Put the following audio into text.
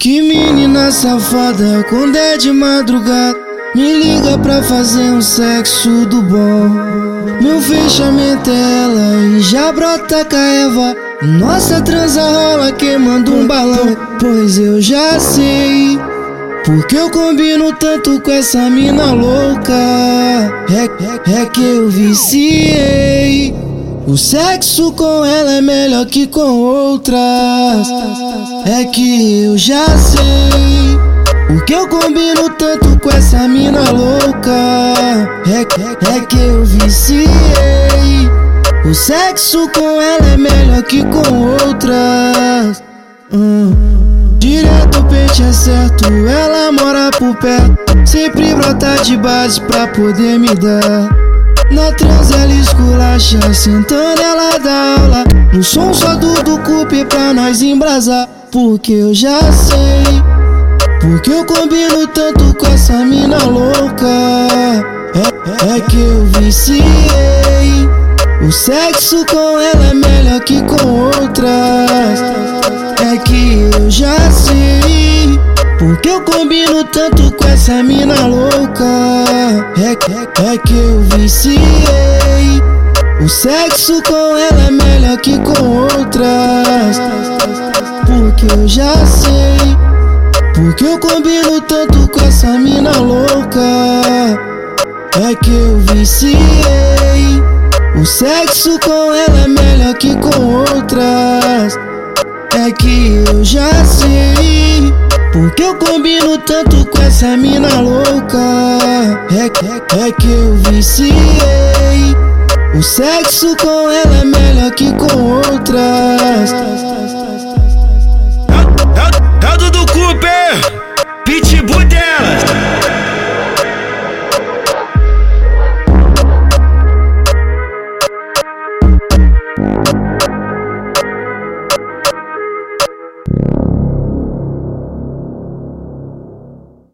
Que menina safada, quando é de madrugada, me liga pra fazer um sexo do bom. Meu fechamento é ela e já brota caeva. Nossa transa rola queimando um balão, pois eu já sei. Porque eu combino tanto com essa mina louca. É, é, é que eu viciei. O sexo com ela é melhor que com outras. É que eu já sei. O que eu combino tanto com essa mina louca. É, é, que eu viciei. O sexo com ela é melhor que com outras. Hum. Direto o peixe é certo, ela mora por perto. Sempre brota de base pra poder me dar. Na trans ela esculacha, sentando ela dá aula. No som só do do cupe pra nós embrasar. Porque eu já sei Porque eu combino tanto com essa mina louca. É, é que eu viciei. O sexo com ela é melhor que com outras combino tanto com essa mina louca é, é, é que eu viciei. O sexo com ela é melhor que com outras. Porque eu já sei. Porque eu combino tanto com essa mina louca. É que eu viciei. O sexo com ela é melhor que com outras. É que eu já sei. Porque eu combino tanto com essa mina louca. É, é, é que eu viciei. O sexo com ela é melhor que com outras.